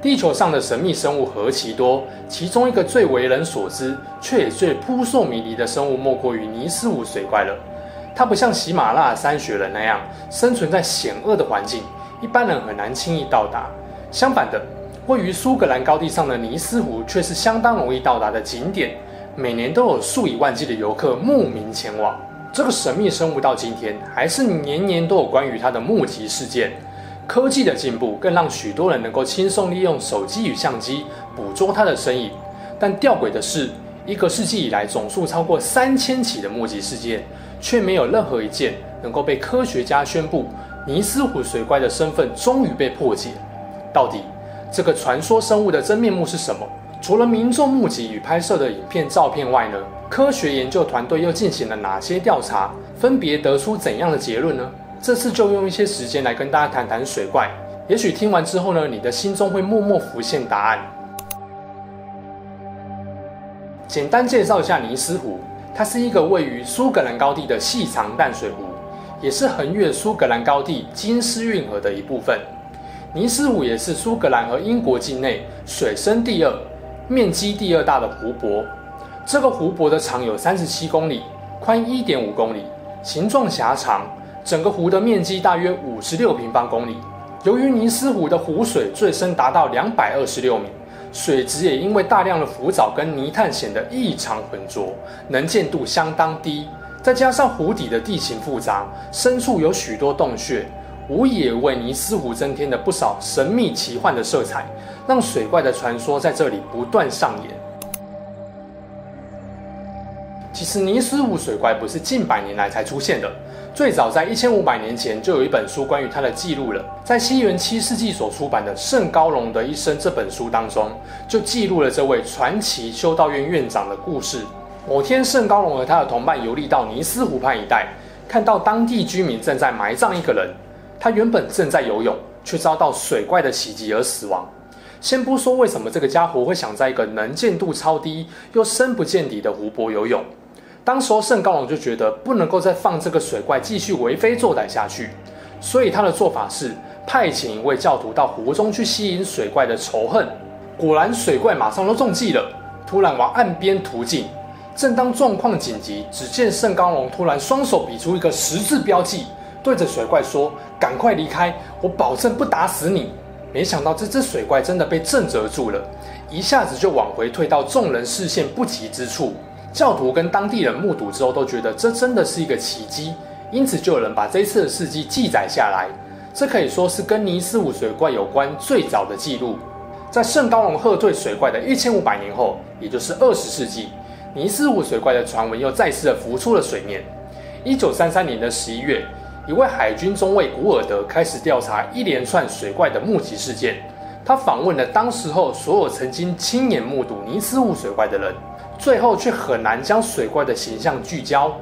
地球上的神秘生物何其多，其中一个最为人所知，却也最扑朔迷离的生物，莫过于尼斯湖水怪了。它不像喜马拉雅山雪人那样生存在险恶的环境，一般人很难轻易到达。相反的，位于苏格兰高地上的尼斯湖却是相当容易到达的景点，每年都有数以万计的游客慕名前往。这个神秘生物到今天还是年年都有关于它的目击事件。科技的进步更让许多人能够轻松利用手机与相机捕捉它的身影，但吊诡的是，一个世纪以来总数超过三千起的目击事件，却没有任何一件能够被科学家宣布尼斯湖水怪的身份终于被破解。到底这个传说生物的真面目是什么？除了民众目击与拍摄的影片、照片外呢？科学研究团队又进行了哪些调查？分别得出怎样的结论呢？这次就用一些时间来跟大家谈谈水怪，也许听完之后呢，你的心中会默默浮现答案。简单介绍一下尼斯湖，它是一个位于苏格兰高地的细长淡水湖，也是横越苏格兰高地金丝运河的一部分。尼斯湖也是苏格兰和英国境内水深第二、面积第二大的湖泊。这个湖泊的长有三十七公里，宽一点五公里，形状狭长。整个湖的面积大约五十六平方公里。由于尼斯湖的湖水最深达到两百二十六米，水质也因为大量的浮藻跟泥炭显得异常浑浊，能见度相当低。再加上湖底的地形复杂，深处有许多洞穴，无疑也为尼斯湖增添了不少神秘奇幻的色彩，让水怪的传说在这里不断上演。其实尼斯湖水怪不是近百年来才出现的。最早在一千五百年前就有一本书关于它的记录了，在西元七世纪所出版的《圣高龙的一生》这本书当中，就记录了这位传奇修道院院长的故事。某天，圣高龙和他的同伴游历到尼斯湖畔一带，看到当地居民正在埋葬一个人。他原本正在游泳，却遭到水怪的袭击而死亡。先不说为什么这个家伙会想在一个能见度超低又深不见底的湖泊游泳。当时候圣高龙就觉得不能够再放这个水怪继续为非作歹下去，所以他的做法是派遣一位教徒到湖中去吸引水怪的仇恨。果然，水怪马上都中计了，突然往岸边突进。正当状况紧急，只见圣高龙突然双手比出一个十字标记，对着水怪说：“赶快离开，我保证不打死你。”没想到这只水怪真的被震慑住了，一下子就往回退到众人视线不及之处。教徒跟当地人目睹之后都觉得这真的是一个奇迹，因此就有人把这一次的事迹记载下来。这可以说是跟尼斯湖水怪有关最早的记录。在圣高龙喝退水怪的一千五百年后，也就是二十世纪，尼斯湖水怪的传闻又再次的浮出了水面。一九三三年的十一月，一位海军中尉古尔德开始调查一连串水怪的目击事件。他访问了当时候所有曾经亲眼目睹尼斯湖水怪的人。最后却很难将水怪的形象聚焦，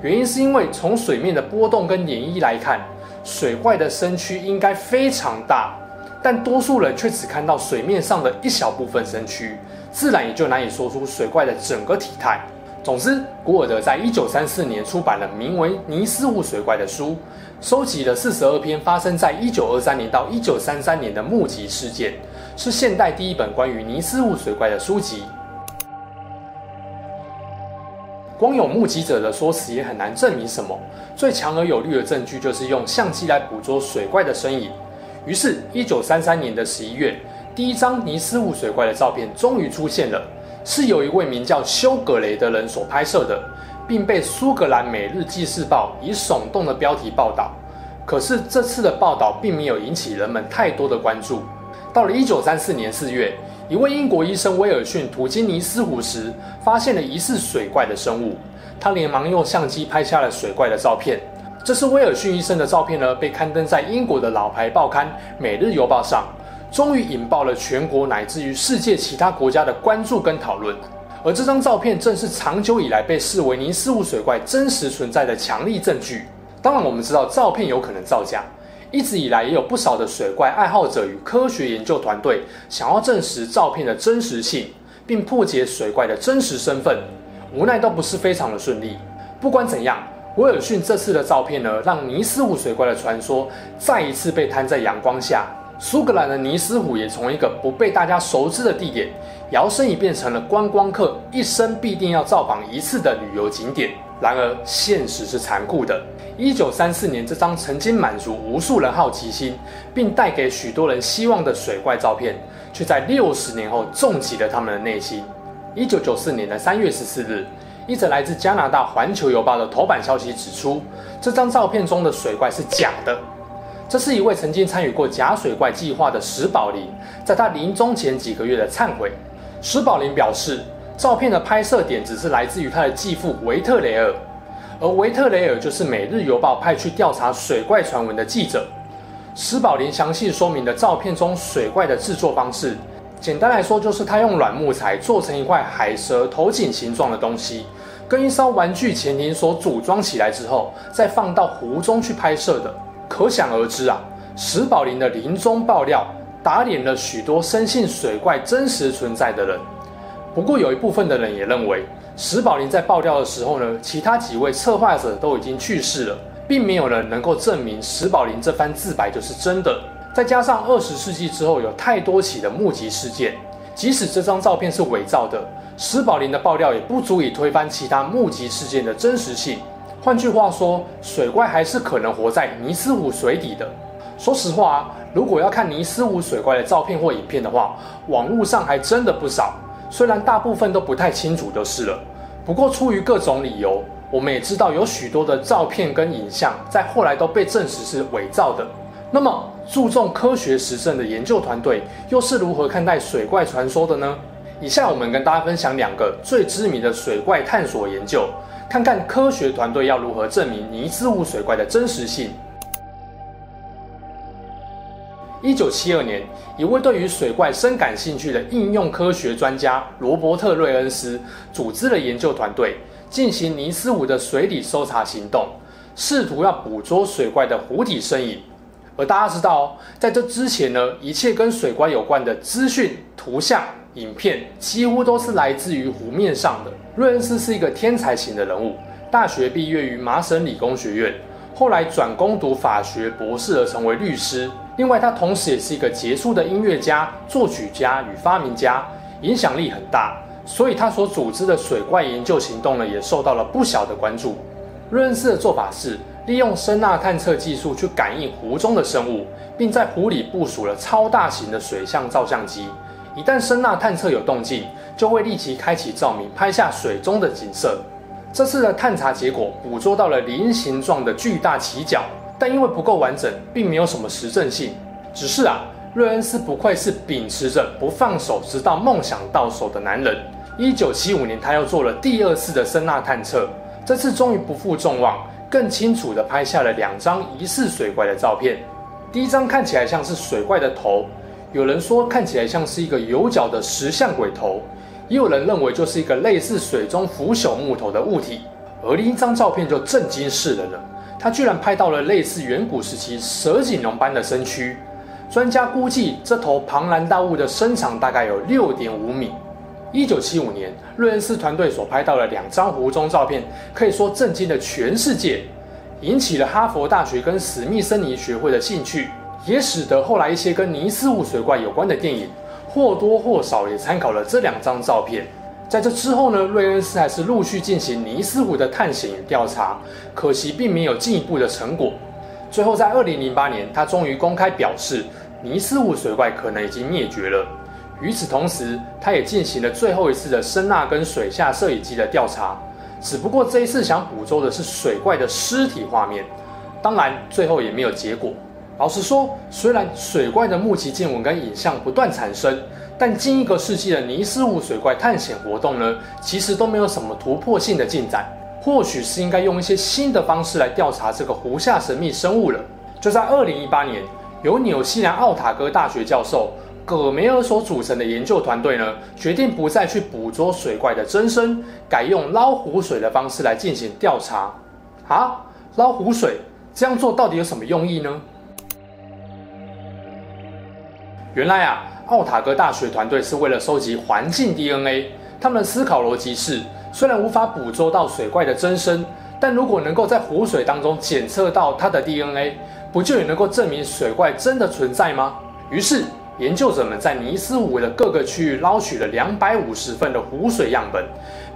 原因是因为从水面的波动跟涟漪来看，水怪的身躯应该非常大，但多数人却只看到水面上的一小部分身躯，自然也就难以说出水怪的整个体态。总之，古尔德在一九三四年出版了名为《尼斯湖水怪》的书，收集了四十二篇发生在一九二三年到一九三三年的目击事件，是现代第一本关于尼斯湖水怪的书籍。光有目击者的说辞也很难证明什么。最强而有力的证据就是用相机来捕捉水怪的身影。于是，一九三三年的十一月，第一张尼斯湖水怪的照片终于出现了，是由一位名叫休格雷的人所拍摄的，并被苏格兰每日纪事报以耸动的标题报道。可是，这次的报道并没有引起人们太多的关注。到了一九三四年四月。一位英国医生威尔逊途经尼斯湖时，发现了疑似水怪的生物。他连忙用相机拍下了水怪的照片。这是威尔逊医生的照片呢，被刊登在英国的老牌报刊《每日邮报》上。终于引爆了全国乃至于世界其他国家的关注跟讨论。而这张照片正是长久以来被视为尼斯湖水怪真实存在的强力证据。当然，我们知道照片有可能造假，一直以来也有不少的水怪爱好者与科学研究团队想要证实照片的真实性，并破解水怪的真实身份，无奈都不是非常的顺利。不管怎样，威尔逊这次的照片呢，让尼斯湖水怪的传说再一次被摊在阳光下。苏格兰的尼斯湖也从一个不被大家熟知的地点，摇身一变成了观光客一生必定要造访一次的旅游景点。然而，现实是残酷的。一九三四年，这张曾经满足无数人好奇心，并带给许多人希望的水怪照片，却在六十年后重击了他们的内心。一九九四年的三月十四日，一则来自加拿大《环球邮报》的头版消息指出，这张照片中的水怪是假的。这是一位曾经参与过假水怪计划的史宝林，在他临终前几个月的忏悔。史宝林表示，照片的拍摄点只是来自于他的继父维特雷尔，而维特雷尔就是《每日邮报》派去调查水怪传闻的记者。史宝林详细说明了照片中水怪的制作方式，简单来说就是他用软木材做成一块海蛇头颈形状的东西，跟一艘玩具潜艇所组装起来之后，再放到湖中去拍摄的。可想而知啊，史宝林的临终爆料打脸了许多深信水怪真实存在的人。不过有一部分的人也认为，史宝林在爆料的时候呢，其他几位策划者都已经去世了，并没有人能够证明史宝林这番自白就是真的。再加上二十世纪之后有太多起的目击事件，即使这张照片是伪造的，史宝林的爆料也不足以推翻其他目击事件的真实性。换句话说，水怪还是可能活在尼斯湖水底的。说实话啊，如果要看尼斯湖水怪的照片或影片的话，网络上还真的不少。虽然大部分都不太清楚就是了。不过出于各种理由，我们也知道有许多的照片跟影像在后来都被证实是伪造的。那么，注重科学实证的研究团队又是如何看待水怪传说的呢？以下我们跟大家分享两个最知名的水怪探索研究。看看科学团队要如何证明尼斯湖水怪的真实性。一九七二年，一位对于水怪深感兴趣的应用科学专家罗伯特·瑞恩斯组织了研究团队，进行尼斯湖的水底搜查行动，试图要捕捉水怪的湖底身影。而大家知道，在这之前呢，一切跟水怪有关的资讯、图像、影片几乎都是来自于湖面上的。瑞恩斯是一个天才型的人物，大学毕业于麻省理工学院，后来转攻读法学博士而成为律师。另外，他同时也是一个杰出的音乐家、作曲家与发明家，影响力很大。所以，他所组织的水怪研究行动呢，也受到了不小的关注。瑞恩斯的做法是利用声纳探测技术去感应湖中的生物，并在湖里部署了超大型的水相照相机。一旦声纳探测有动静，就会立即开启照明，拍下水中的景色。这次的探查结果捕捉到了菱形状的巨大鳍角，但因为不够完整，并没有什么实证性。只是啊，瑞恩斯不愧是秉持着不放手直到梦想到手的男人。一九七五年，他又做了第二次的声呐探测，这次终于不负众望，更清楚地拍下了两张疑似水怪的照片。第一张看起来像是水怪的头。有人说看起来像是一个有角的石像鬼头，也有人认为就是一个类似水中腐朽木头的物体。而另一张照片就震惊世人了，他居然拍到了类似远古时期蛇颈龙般的身躯。专家估计这头庞然大物的身长大概有六点五米。一九七五年，瑞恩斯团队所拍到的两张湖中照片，可以说震惊了全世界，引起了哈佛大学跟史密森尼学会的兴趣。也使得后来一些跟尼斯湖水怪有关的电影，或多或少也参考了这两张照片。在这之后呢，瑞恩斯还是陆续进行尼斯湖的探险与调查，可惜并没有进一步的成果。最后在二零零八年，他终于公开表示，尼斯湖水怪可能已经灭绝了。与此同时，他也进行了最后一次的声纳跟水下摄影机的调查，只不过这一次想捕捉的是水怪的尸体画面，当然最后也没有结果。老实说，虽然水怪的目击见闻跟影像不断产生，但近一个世纪的尼斯湖水怪探险活动呢，其实都没有什么突破性的进展。或许是应该用一些新的方式来调查这个湖下神秘生物了。就在二零一八年，由纽西兰奥塔哥大学教授葛梅尔所组成的研究团队呢，决定不再去捕捉水怪的真身，改用捞湖水的方式来进行调查。啊，捞湖水这样做到底有什么用意呢？原来啊，奥塔哥大学团队是为了收集环境 DNA。他们的思考逻辑是：虽然无法捕捉到水怪的真身，但如果能够在湖水当中检测到它的 DNA，不就也能够证明水怪真的存在吗？于是，研究者们在尼斯湖的各个区域捞取了两百五十份的湖水样本，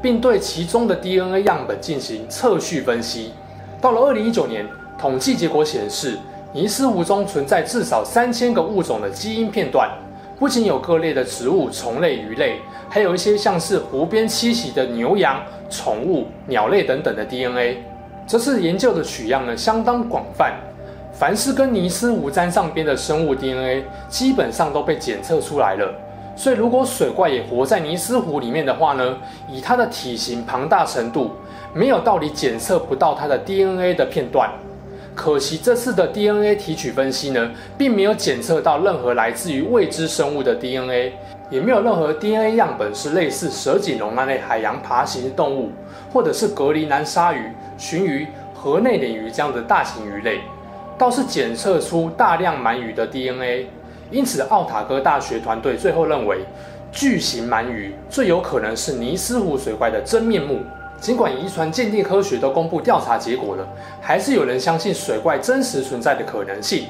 并对其中的 DNA 样本进行测序分析。到了二零一九年，统计结果显示，尼斯湖中存在至少三千个物种的基因片段，不仅有各类的植物、虫类、鱼类，还有一些像是湖边栖息的牛羊、宠物、鸟类等等的 DNA。这次研究的取样呢，相当广泛，凡是跟尼斯湖沾上边的生物 DNA，基本上都被检测出来了。所以，如果水怪也活在尼斯湖里面的话呢，以它的体型庞大程度，没有道理检测不到它的 DNA 的片段。可惜这次的 DNA 提取分析呢，并没有检测到任何来自于未知生物的 DNA，也没有任何 DNA 样本是类似蛇颈龙那类海洋爬行动物，或者是格陵兰鲨鱼、鲟鱼、河内鲶鱼这样的大型鱼类，倒是检测出大量鳗鱼的 DNA。因此，奥塔哥大学团队最后认为，巨型鳗鱼最有可能是尼斯湖水怪的真面目。尽管遗传鉴定科学都公布调查结果了，还是有人相信水怪真实存在的可能性。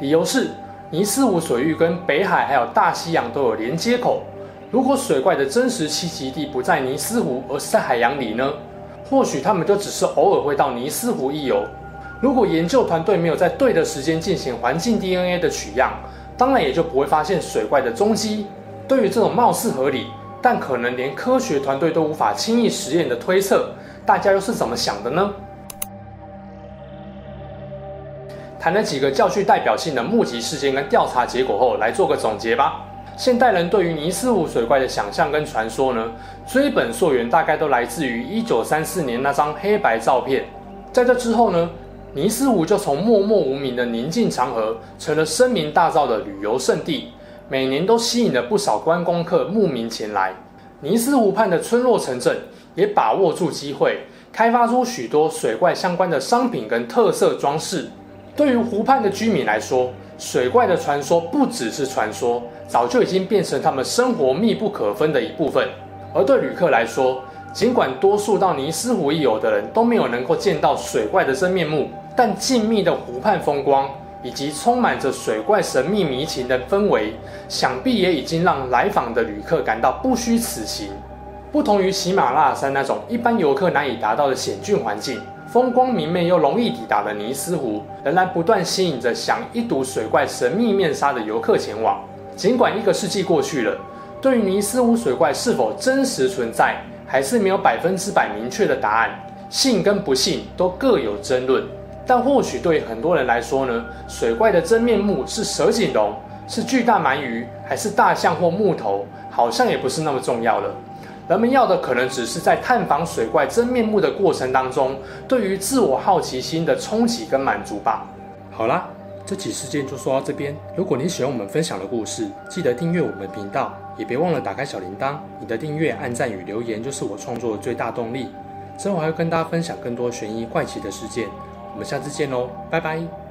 理由是尼斯湖水域跟北海还有大西洋都有连接口。如果水怪的真实栖息地不在尼斯湖，而是在海洋里呢？或许他们就只是偶尔会到尼斯湖一游。如果研究团队没有在对的时间进行环境 DNA 的取样，当然也就不会发现水怪的踪迹。对于这种貌似合理，但可能连科学团队都无法轻易实验的推测，大家又是怎么想的呢？谈了几个较具代表性的目击事件跟调查结果后，来做个总结吧。现代人对于尼斯湖水怪的想象跟传说呢，追本溯源，大概都来自于一九三四年那张黑白照片。在这之后呢，尼斯湖就从默默无名的宁静长河，成了声名大噪的旅游胜地。每年都吸引了不少观光客慕名前来。尼斯湖畔的村落城镇也把握住机会，开发出许多水怪相关的商品跟特色装饰。对于湖畔的居民来说，水怪的传说不只是传说，早就已经变成他们生活密不可分的一部分。而对旅客来说，尽管多数到尼斯湖一游的人都没有能够见到水怪的真面目，但静谧的湖畔风光，以及充满着水怪神秘迷情的氛围，想必也已经让来访的旅客感到不虚此行。不同于喜马拉雅山那种一般游客难以达到的险峻环境，风光明媚又容易抵达的尼斯湖，仍然不断吸引着想一睹水怪神秘面纱的游客前往。尽管一个世纪过去了，对于尼斯湖水怪是否真实存在，还是没有百分之百明确的答案，信跟不信都各有争论。但或许对很多人来说呢，水怪的真面目是蛇颈龙，是巨大鳗鱼，还是大象或木头，好像也不是那么重要了。人们要的可能只是在探访水怪真面目的过程当中，对于自我好奇心的冲击跟满足吧。好啦，这起事件就说到这边。如果你喜欢我们分享的故事，记得订阅我们频道，也别忘了打开小铃铛。你的订阅、按赞与留言就是我创作的最大动力。之后还会跟大家分享更多悬疑怪奇的事件。我们下次见喽，拜拜。